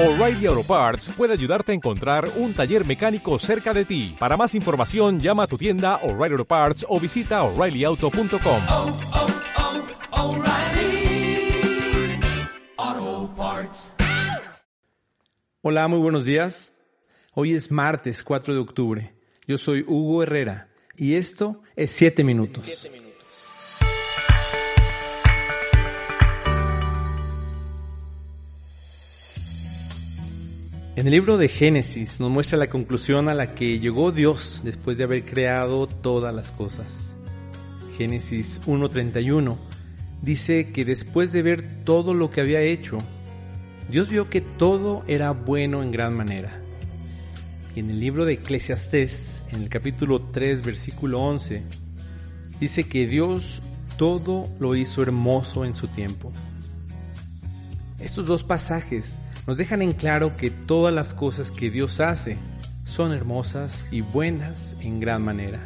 O'Reilly Auto Parts puede ayudarte a encontrar un taller mecánico cerca de ti. Para más información, llama a tu tienda O'Reilly Auto Parts o visita oreillyauto.com. oh, oh, Parts. Hola, muy buenos días. Hoy es martes 4 de octubre. Yo soy Hugo Herrera y esto es 7 minutos. En el libro de Génesis nos muestra la conclusión a la que llegó Dios después de haber creado todas las cosas. Génesis 1.31 dice que después de ver todo lo que había hecho, Dios vio que todo era bueno en gran manera. Y en el libro de Eclesiastés, en el capítulo 3, versículo 11, dice que Dios todo lo hizo hermoso en su tiempo. Estos dos pasajes nos dejan en claro que todas las cosas que Dios hace son hermosas y buenas en gran manera.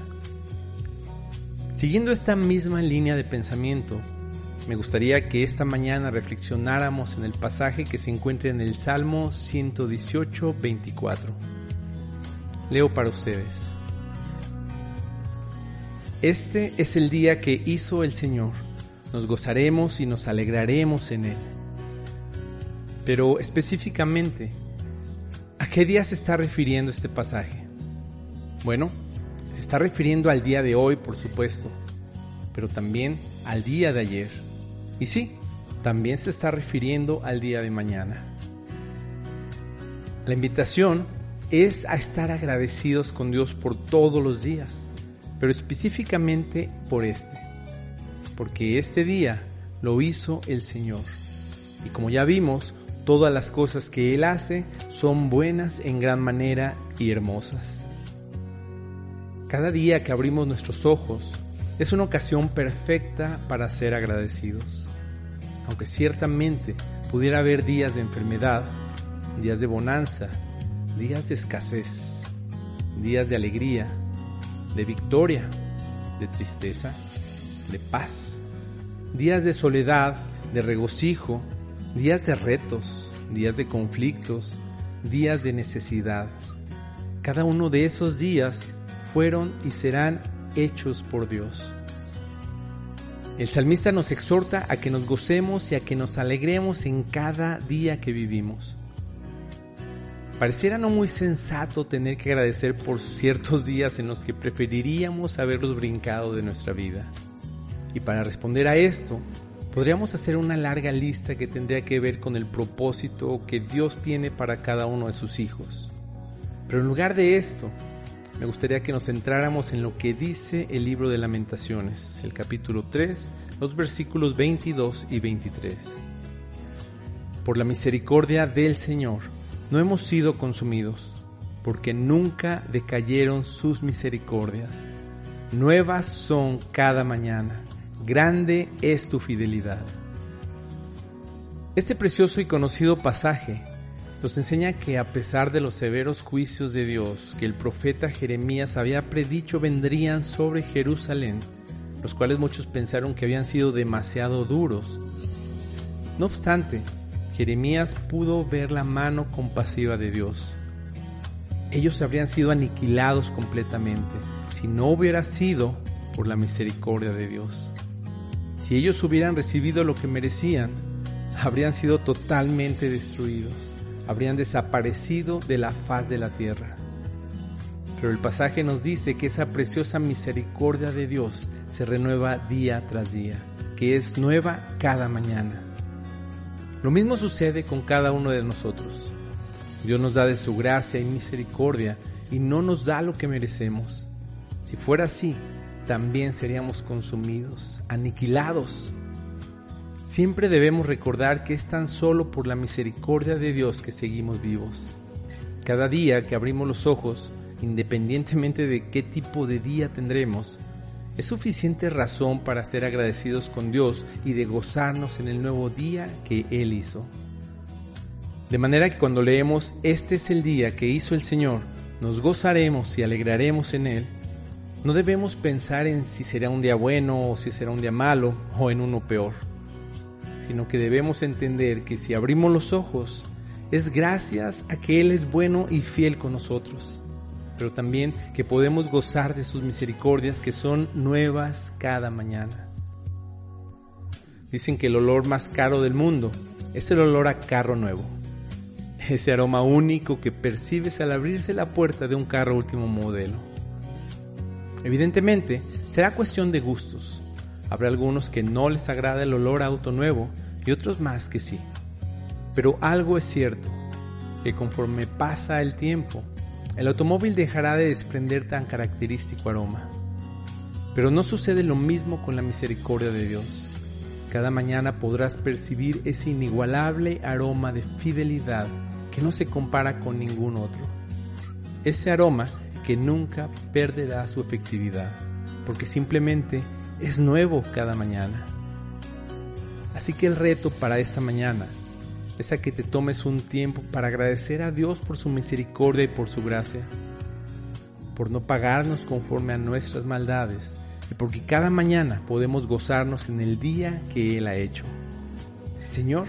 Siguiendo esta misma línea de pensamiento, me gustaría que esta mañana reflexionáramos en el pasaje que se encuentra en el Salmo 118, 24. Leo para ustedes. Este es el día que hizo el Señor. Nos gozaremos y nos alegraremos en él. Pero específicamente, ¿a qué día se está refiriendo este pasaje? Bueno, se está refiriendo al día de hoy, por supuesto, pero también al día de ayer. Y sí, también se está refiriendo al día de mañana. La invitación es a estar agradecidos con Dios por todos los días, pero específicamente por este, porque este día lo hizo el Señor. Y como ya vimos, todas las cosas que Él hace son buenas en gran manera y hermosas. Cada día que abrimos nuestros ojos es una ocasión perfecta para ser agradecidos. Aunque ciertamente pudiera haber días de enfermedad, días de bonanza, días de escasez, días de alegría, de victoria, de tristeza, de paz, días de soledad, de regocijo, días de retos, días de conflictos, días de necesidad. Cada uno de esos días fueron y serán hechos por Dios. El salmista nos exhorta a que nos gocemos y a que nos alegremos en cada día que vivimos. Pareciera no muy sensato tener que agradecer por ciertos días en los que preferiríamos haberlos brincado de nuestra vida. Y para responder a esto, podríamos hacer una larga lista que tendría que ver con el propósito que Dios tiene para cada uno de sus hijos. Pero en lugar de esto, me gustaría que nos centráramos en lo que dice el libro de lamentaciones, el capítulo 3, los versículos 22 y 23. Por la misericordia del Señor, no hemos sido consumidos, porque nunca decayeron sus misericordias. Nuevas son cada mañana, grande es tu fidelidad. Este precioso y conocido pasaje nos enseña que a pesar de los severos juicios de Dios que el profeta Jeremías había predicho vendrían sobre Jerusalén, los cuales muchos pensaron que habían sido demasiado duros, no obstante, Jeremías pudo ver la mano compasiva de Dios. Ellos habrían sido aniquilados completamente si no hubiera sido por la misericordia de Dios. Si ellos hubieran recibido lo que merecían, habrían sido totalmente destruidos, habrían desaparecido de la faz de la tierra. Pero el pasaje nos dice que esa preciosa misericordia de Dios se renueva día tras día, que es nueva cada mañana. Lo mismo sucede con cada uno de nosotros. Dios nos da de su gracia y misericordia y no nos da lo que merecemos. Si fuera así, también seríamos consumidos, aniquilados. Siempre debemos recordar que es tan solo por la misericordia de Dios que seguimos vivos. Cada día que abrimos los ojos, independientemente de qué tipo de día tendremos, es suficiente razón para ser agradecidos con Dios y de gozarnos en el nuevo día que Él hizo. De manera que cuando leemos Este es el día que hizo el Señor, nos gozaremos y alegraremos en Él, no debemos pensar en si será un día bueno o si será un día malo o en uno peor, sino que debemos entender que si abrimos los ojos es gracias a que Él es bueno y fiel con nosotros, pero también que podemos gozar de sus misericordias que son nuevas cada mañana. Dicen que el olor más caro del mundo es el olor a carro nuevo. Ese aroma único que percibes al abrirse la puerta de un carro último modelo. Evidentemente, será cuestión de gustos. Habrá algunos que no les agrada el olor a auto nuevo y otros más que sí. Pero algo es cierto, que conforme pasa el tiempo, el automóvil dejará de desprender tan característico aroma. Pero no sucede lo mismo con la misericordia de Dios. Cada mañana podrás percibir ese inigualable aroma de fidelidad que no se compara con ningún otro. Ese aroma que nunca perderá su efectividad, porque simplemente es nuevo cada mañana. Así que el reto para esta mañana es a que te tomes un tiempo para agradecer a Dios por su misericordia y por su gracia, por no pagarnos conforme a nuestras maldades, porque cada mañana podemos gozarnos en el día que Él ha hecho. Señor,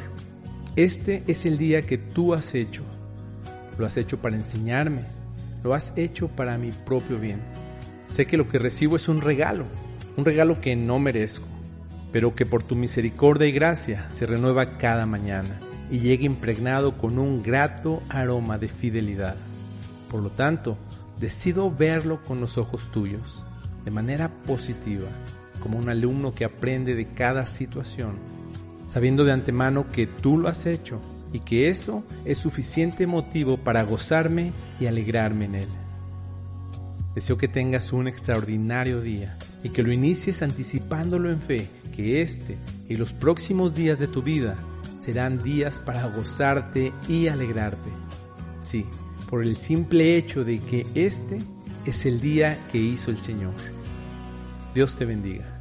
este es el día que tú has hecho. Lo has hecho para enseñarme, lo has hecho para mi propio bien. Sé que lo que recibo es un regalo, un regalo que no merezco, pero que por tu misericordia y gracia se renueva cada mañana y llega impregnado con un grato aroma de fidelidad. Por lo tanto, decido verlo con los ojos tuyos de manera positiva, como un alumno que aprende de cada situación, sabiendo de antemano que tú lo has hecho y que eso es suficiente motivo para gozarme y alegrarme en él. Deseo que tengas un extraordinario día y que lo inicies anticipándolo en fe, que este y los próximos días de tu vida serán días para gozarte y alegrarte. Sí, por el simple hecho de que este es el día que hizo el Señor. Dios te bendiga.